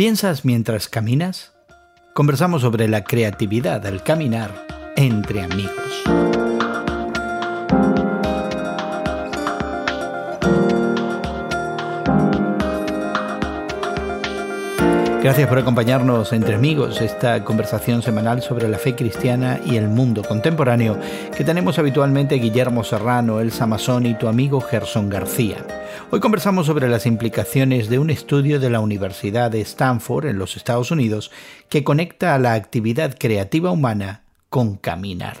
¿Piensas mientras caminas? Conversamos sobre la creatividad al caminar entre amigos. Gracias por acompañarnos entre amigos, esta conversación semanal sobre la fe cristiana y el mundo contemporáneo que tenemos habitualmente Guillermo Serrano, Elsa Mazón y tu amigo Gerson García. Hoy conversamos sobre las implicaciones de un estudio de la Universidad de Stanford en los Estados Unidos que conecta a la actividad creativa humana con caminar.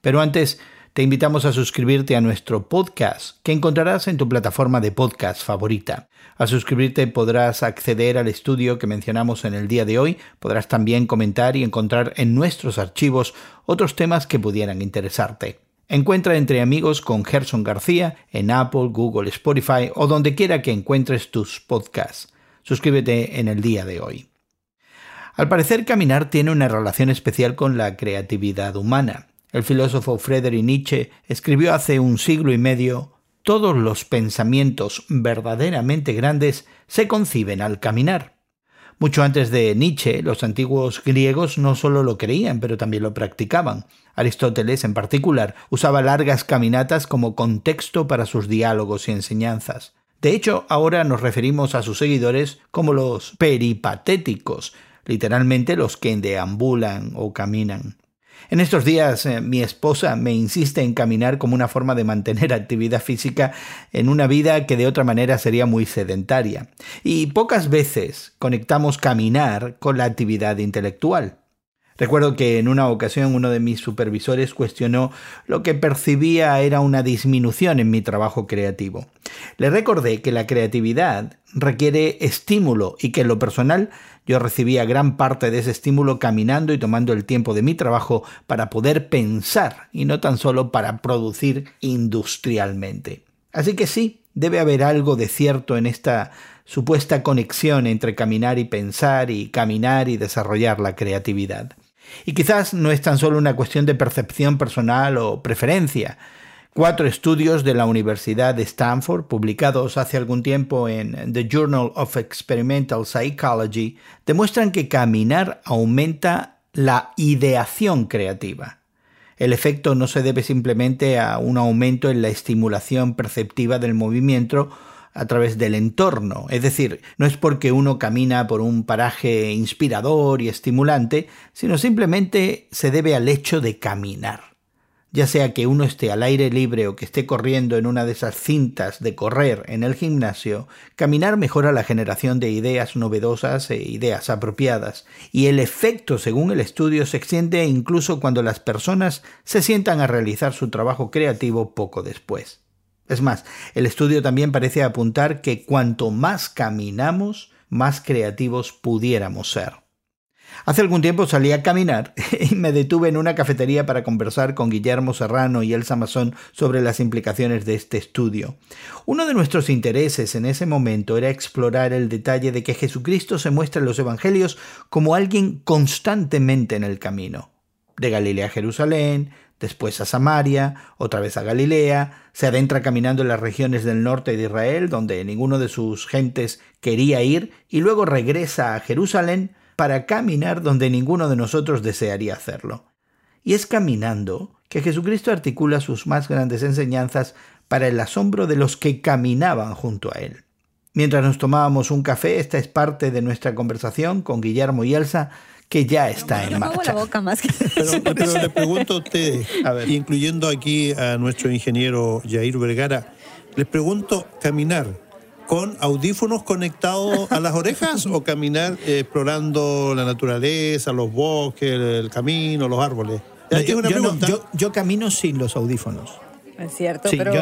Pero antes, te invitamos a suscribirte a nuestro podcast que encontrarás en tu plataforma de podcast favorita. Al suscribirte podrás acceder al estudio que mencionamos en el día de hoy, podrás también comentar y encontrar en nuestros archivos otros temas que pudieran interesarte. Encuentra entre amigos con Gerson García en Apple, Google, Spotify o donde quiera que encuentres tus podcasts. Suscríbete en el día de hoy. Al parecer, caminar tiene una relación especial con la creatividad humana. El filósofo Friedrich Nietzsche escribió hace un siglo y medio todos los pensamientos verdaderamente grandes se conciben al caminar. Mucho antes de Nietzsche, los antiguos griegos no solo lo creían, pero también lo practicaban. Aristóteles, en particular, usaba largas caminatas como contexto para sus diálogos y enseñanzas. De hecho, ahora nos referimos a sus seguidores como los peripatéticos, literalmente los que deambulan o caminan. En estos días eh, mi esposa me insiste en caminar como una forma de mantener actividad física en una vida que de otra manera sería muy sedentaria. Y pocas veces conectamos caminar con la actividad intelectual. Recuerdo que en una ocasión uno de mis supervisores cuestionó lo que percibía era una disminución en mi trabajo creativo. Le recordé que la creatividad requiere estímulo y que en lo personal yo recibía gran parte de ese estímulo caminando y tomando el tiempo de mi trabajo para poder pensar y no tan solo para producir industrialmente. Así que sí, debe haber algo de cierto en esta supuesta conexión entre caminar y pensar y caminar y desarrollar la creatividad. Y quizás no es tan solo una cuestión de percepción personal o preferencia. Cuatro estudios de la Universidad de Stanford, publicados hace algún tiempo en The Journal of Experimental Psychology, demuestran que caminar aumenta la ideación creativa. El efecto no se debe simplemente a un aumento en la estimulación perceptiva del movimiento a través del entorno. Es decir, no es porque uno camina por un paraje inspirador y estimulante, sino simplemente se debe al hecho de caminar. Ya sea que uno esté al aire libre o que esté corriendo en una de esas cintas de correr en el gimnasio, caminar mejora la generación de ideas novedosas e ideas apropiadas, y el efecto, según el estudio, se extiende incluso cuando las personas se sientan a realizar su trabajo creativo poco después. Es más, el estudio también parece apuntar que cuanto más caminamos, más creativos pudiéramos ser. Hace algún tiempo salí a caminar y me detuve en una cafetería para conversar con Guillermo Serrano y Elsa Mazón sobre las implicaciones de este estudio. Uno de nuestros intereses en ese momento era explorar el detalle de que Jesucristo se muestra en los Evangelios como alguien constantemente en el camino. De Galilea a Jerusalén, después a Samaria, otra vez a Galilea, se adentra caminando en las regiones del norte de Israel, donde ninguno de sus gentes quería ir, y luego regresa a Jerusalén para caminar donde ninguno de nosotros desearía hacerlo. Y es caminando que Jesucristo articula sus más grandes enseñanzas para el asombro de los que caminaban junto a él. Mientras nos tomábamos un café, esta es parte de nuestra conversación con Guillermo y Elsa, que ya está en marcha. Pero, le pregunto a usted, incluyendo aquí a nuestro ingeniero Jair Vergara, les pregunto, ¿caminar con audífonos conectados a las orejas o caminar explorando la naturaleza, los bosques, el camino, los árboles? yo camino sin los audífonos. Es cierto, pero,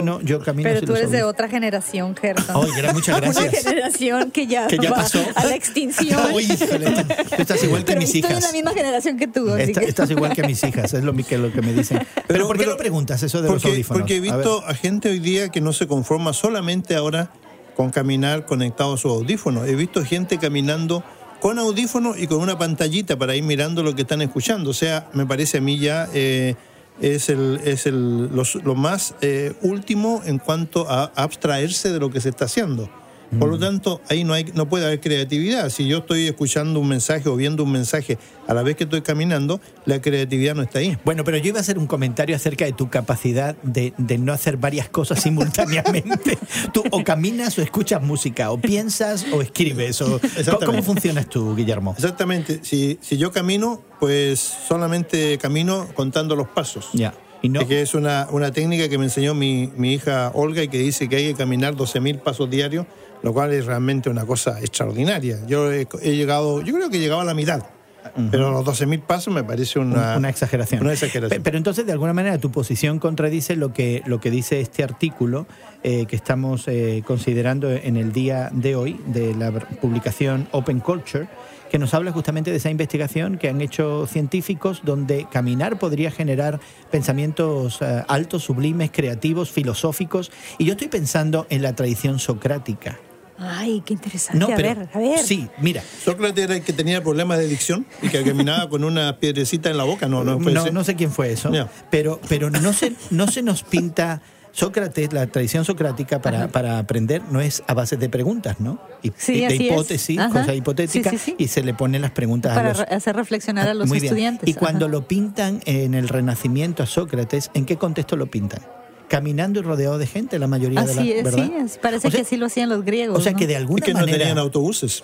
pero tú eres de otra generación, Gerson. Oye, muchas gracias. Una generación que ya, ya va pasó. a la extinción. Oye, tú estás igual que mis hijas. Estoy en la misma generación que tú. Estás igual que mis hijas, es lo que, lo que me dicen. Pero, ¿por qué no preguntas eso de porque, los audífonos? Porque he visto a, gente hoy día que no se conforma solamente ahora con caminar conectado a sus audífonos. He visto gente caminando con audífonos y con una pantallita para ir mirando lo que están escuchando. O sea, me parece a mí ya... Eh, es, el, es el, lo más eh, último en cuanto a abstraerse de lo que se está haciendo. Por lo mm. tanto, ahí no, hay, no puede haber creatividad. Si yo estoy escuchando un mensaje o viendo un mensaje a la vez que estoy caminando, la creatividad no está ahí. Bueno, pero yo iba a hacer un comentario acerca de tu capacidad de, no hacer varias cosas simultáneamente. tú o caminas o escuchas música, o piensas o escribes. O, ¿Cómo funcionas tú, Guillermo? Exactamente. Si, si yo camino, pues solamente camino contando los pasos. Ya. Y no... que es una, una técnica que me enseñó mi, mi hija Olga y que dice que hay que caminar 12.000 pasos diarios lo cual es realmente una cosa extraordinaria. Yo he, llegado, yo creo que he llegado a la mitad. Pero los 12.000 pasos me parece una, una, exageración. una, exageración. Pero, entonces, de alguna manera, tu posición contradice lo que, lo que dice este artículo eh, que estamos eh, considerando en el día de hoy de la publicación Open Culture, que nos habla justamente de esa investigación que han hecho científicos donde caminar podría generar pensamientos eh, altos, sublimes, creativos, filosóficos. Y yo estoy pensando en la tradición socrática Ay, qué interesante. a ver, a ver. Sí, mira. Sócrates era el que tenía problemas de adicción y que caminaba con una piedrecita en la boca, ¿no? No, no, sé quién fue eso. Pero, pero no, se, no se nos pinta. Sócrates, la tradición socrática para, para, aprender no es a base de preguntas, ¿no? Y, sí, de hipótesis, cosas hipotéticas, y se le ponen las preguntas para a los, hacer reflexionar a los estudiantes. Y cuando lo pintan en el Renacimiento a Sócrates, ¿en qué contexto lo pintan? Caminando y rodeado de gente la mayoría de las ¿verdad? Sí, parece que así lo hacían los griegos. O sea que de alguna que manera. no tenían autobuses.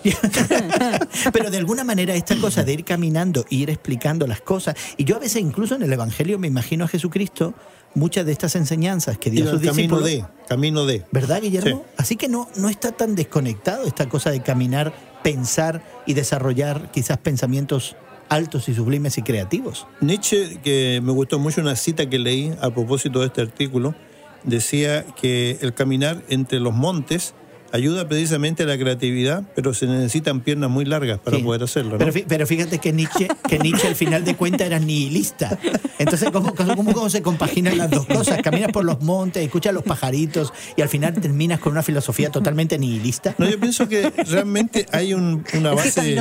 pero de alguna manera esta cosa de ir caminando, ir explicando las cosas. Y yo a veces incluso en el Evangelio me imagino a Jesucristo muchas de estas enseñanzas que dio a sus camino discípulos. de, camino de. ¿Verdad, Guillermo? Así que no, no está tan desconectado esta cosa de caminar, pensar y desarrollar quizás pensamientos altos y sublimes y creativos. Nietzsche, que me gustó mucho una cita que leí a propósito de este artículo, decía que el caminar entre los montes ayuda precisamente a la creatividad, pero se necesitan piernas muy largas para poder hacerlo. Pero, fíjate que Nietzsche, que Nietzsche al final de cuentas era nihilista. Entonces, ¿cómo, cómo, se compaginan las dos cosas? Caminas por los montes, escuchas los pajaritos y al final terminas con una filosofía totalmente nihilista. No, yo pienso que realmente hay una base,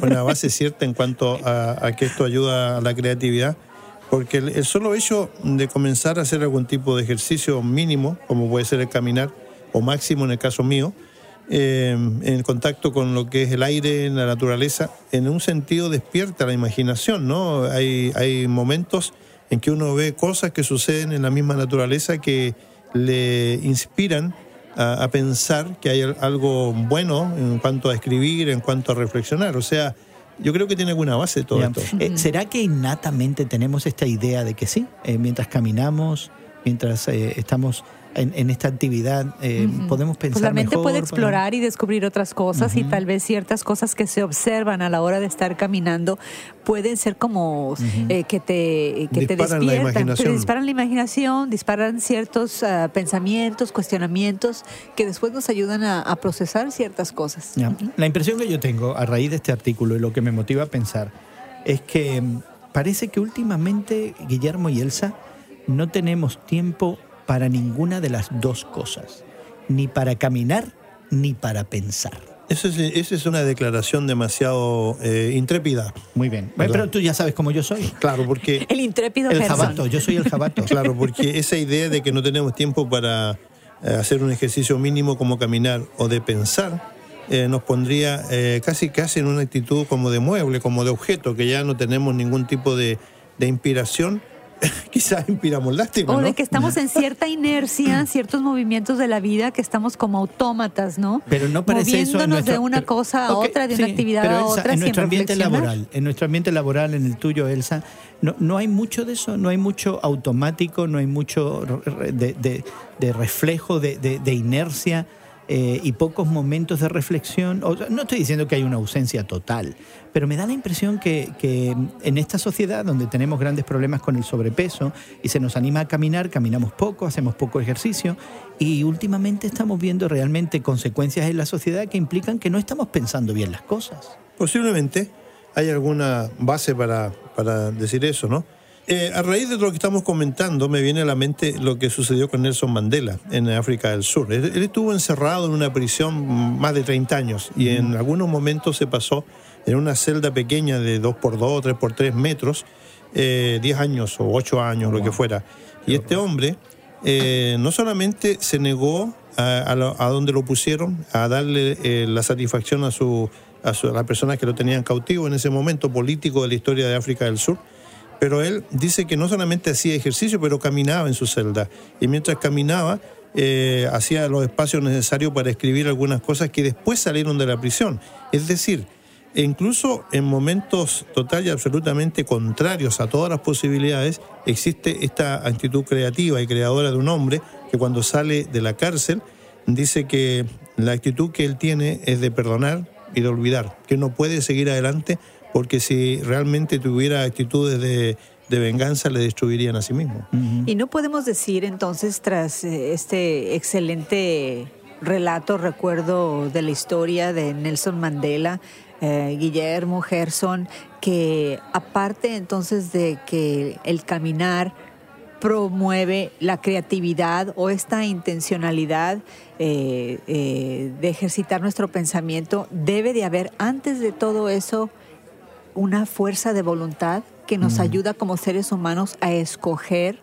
una base cierta en cuanto a, que esto ayuda a la creatividad. Porque el, solo hecho de comenzar a hacer algún tipo de ejercicio mínimo, como puede ser el caminar, o máximo en el caso mío, eh, en contacto con lo que es el aire, la naturaleza, en un sentido despierta la imaginación, ¿no? Hay, hay momentos en que uno ve cosas que suceden en la misma naturaleza que le inspiran a, pensar que hay algo bueno en cuanto a escribir, en cuanto a reflexionar. O sea, yo creo que tiene alguna base todo esto. Eh, ¿Será que innatamente tenemos esta idea de que sí, eh, mientras caminamos, mientras estamos en, esta actividad eh, podemos pensar. Pues la mente puede explorar y descubrir otras cosas y tal vez ciertas cosas que se observan a la hora de estar caminando pueden ser como eh, que te, que te despiertan, te disparan la imaginación, disparan ciertos ah, pensamientos, cuestionamientos que después nos ayudan a, procesar ciertas cosas. La impresión que yo tengo a raíz de este artículo y lo que me motiva a pensar es que mm, parece que últimamente Guillermo y Elsa no tenemos tiempo para ninguna de las dos cosas, ni para caminar ni para pensar. Esa es, una declaración demasiado eh, intrépida. Muy bien. pero tú ya sabes cómo yo soy. Claro, porque... el intrépido El jabato, yo soy el jabato. Claro, porque esa idea de que no tenemos tiempo para eh, hacer un ejercicio mínimo como caminar o de pensar, eh, nos pondría casi casi en una actitud como de mueble, como de objeto, que ya no tenemos ningún tipo de, de inspiración quizás inspiramos lástima. O de que estamos en cierta inercia, ciertos movimientos de la vida, que estamos como autómatas, ¿no? Pero no parece Moviéndonos de una cosa a otra, de una actividad a otra. En nuestro ambiente laboral, en nuestro ambiente laboral, en el tuyo, Elsa, no, no hay mucho de eso, no hay mucho automático, no hay mucho de, de reflejo, de inercia eh, y pocos momentos de reflexión. no estoy diciendo que hay una ausencia total, pero me da la impresión que, en esta sociedad donde tenemos grandes problemas con el sobrepeso y se nos anima a caminar, caminamos poco, hacemos poco ejercicio y últimamente estamos viendo realmente consecuencias en la sociedad que implican que no estamos pensando bien las cosas. Posiblemente hay alguna base para, para decir eso, ¿no? Eh, a raíz de lo que estamos comentando, me viene a la mente lo que sucedió con Nelson Mandela en África del Sur. Él, estuvo encerrado en una prisión más de 30 años y en algunos momentos se pasó en una celda pequeña de 2x2, 3x3 metros, 10 eh, años o 8 años, lo que fuera. Y este hombre eh, no solamente se negó a, donde lo pusieron, a darle eh, la satisfacción a, su, a, su, a las personas que lo tenían cautivo en ese momento político de la historia de África del Sur. Pero él dice que no solamente hacía ejercicio, pero caminaba en su celda. Y mientras caminaba, eh, hacía los espacios necesarios para escribir algunas cosas que después salieron de la prisión. Es decir, incluso en momentos total y absolutamente contrarios a todas las posibilidades, existe esta actitud creativa y creadora de un hombre que cuando sale de la cárcel dice que la actitud que él tiene es de perdonar y de olvidar, que no puede seguir adelante porque si realmente tuviera actitudes de, venganza le destruirían a sí mismo. Y no podemos decir entonces, tras eh, este excelente relato, recuerdo de la historia de Nelson Mandela, eh, Guillermo Gerson, que aparte entonces de que el caminar promueve la creatividad o esta intencionalidad eh, de ejercitar nuestro pensamiento, debe de haber antes de todo eso una fuerza de voluntad que nos ayuda como seres humanos a escoger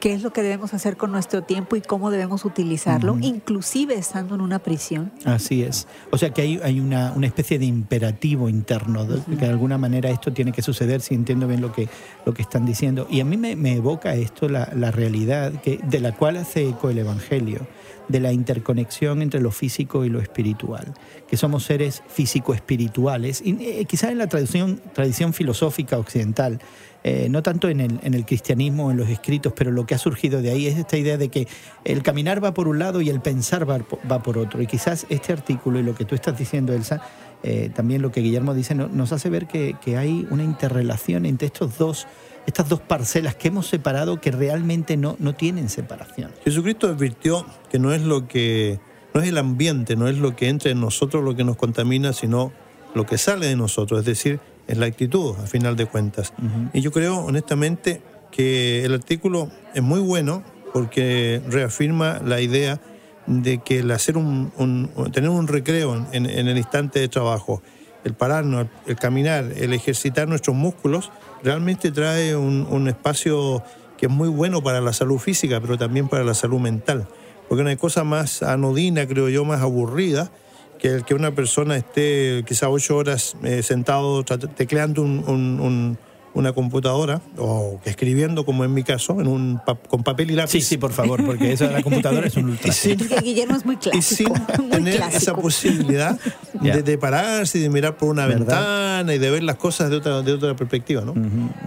qué es lo que debemos hacer con nuestro tiempo y cómo debemos utilizarlo, inclusive estando en una prisión. Así es. O sea que hay, hay una, una, especie de imperativo interno, de, que de alguna manera esto tiene que suceder, si entiendo bien lo que, lo que están diciendo. Y a mí me, me evoca esto, la, la, realidad que, de la cual hace eco el Evangelio de la interconexión entre lo físico y lo espiritual, que somos seres físico-espirituales, y eh, quizás en la tradición, tradición filosófica occidental, eh, no tanto en el, en el cristianismo en los escritos, pero lo que ha surgido de ahí es esta idea de que el caminar va por un lado y el pensar va, va por otro. Y quizás este artículo y lo que tú estás diciendo, Elsa, eh, también lo que Guillermo dice, nos hace ver que, que hay una interrelación entre estos dos estas dos parcelas que hemos separado que realmente no, no tienen separación. Jesucristo advirtió que no es lo que no es el ambiente, no es lo que entra en nosotros lo que nos contamina, sino lo que sale de nosotros, es decir, es la actitud, a final de cuentas. Y yo creo, honestamente, que el artículo es muy bueno porque reafirma la idea de que el hacer un, tener un recreo en, en, el instante de trabajo, el pararnos, el caminar, el ejercitar nuestros músculos, realmente trae un, espacio que es muy bueno para la salud física, pero también para la salud mental. Porque no hay cosa más anodina, creo yo, más aburrida, que el que una persona esté quizá ocho horas eh, sentado tecleando un, una computadora o escribiendo, como en mi caso, en un con papel y lápiz. Sí, sí, por favor, porque eso de la computadora es un ultra. Guillermo es muy clásico. Y sin tener esa posibilidad de, pararse y de mirar por una ventana y de ver las cosas de otra, de otra perspectiva, ¿no?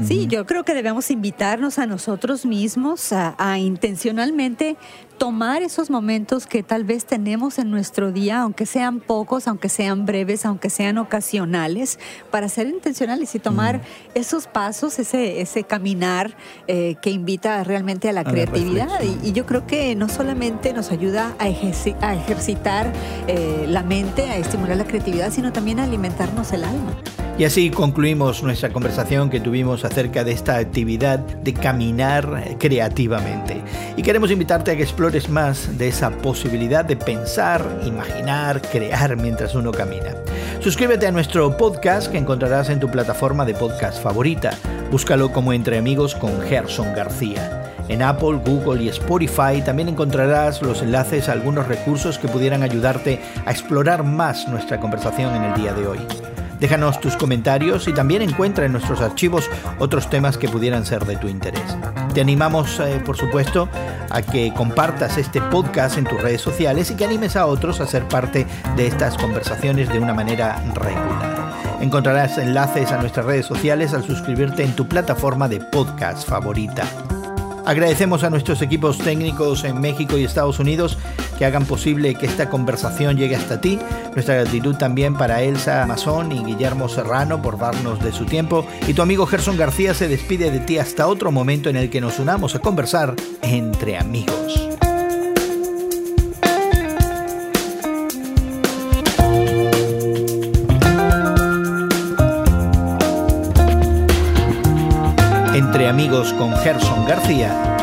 Sí, yo creo que debemos invitarnos a nosotros mismos a intencionalmente tomar esos momentos que tal vez tenemos en nuestro día, aunque sean pocos, aunque sean breves, aunque sean ocasionales, para ser intencionales y tomar mm. esos pasos, ese, ese caminar eh, que invita realmente a la creatividad. y, yo creo que no solamente nos ayuda a, a ejercitar eh, la mente, a estimular la creatividad, sino también a alimentarnos el alma. Y así concluimos nuestra conversación que tuvimos acerca de esta actividad de caminar creativamente. Y queremos invitarte a que explores más de esa posibilidad de pensar, imaginar, crear mientras uno camina. Suscríbete a nuestro podcast que encontrarás en tu plataforma de podcast favorita. Búscalo como Entre Amigos con Gerson García. En Apple, Google y Spotify también encontrarás los enlaces a algunos recursos que pudieran ayudarte a explorar más nuestra conversación en el día de hoy. Déjanos tus comentarios y también encuentra en nuestros archivos otros temas que pudieran ser de tu interés. Te animamos, eh, por supuesto, a que compartas este podcast en tus redes sociales y que animes a otros a ser parte de estas conversaciones de una manera regular. Encontrarás enlaces a nuestras redes sociales al suscribirte en tu plataforma de podcast favorita. Agradecemos a nuestros equipos técnicos en México y Estados Unidos que hagan posible que esta conversación llegue hasta ti. Nuestra gratitud también para Elsa Mazón y Guillermo Serrano por darnos de su tiempo. Y tu amigo Gerson García se despide de ti hasta otro momento en el que nos unamos a conversar entre amigos. Entre Amigos con Gerson García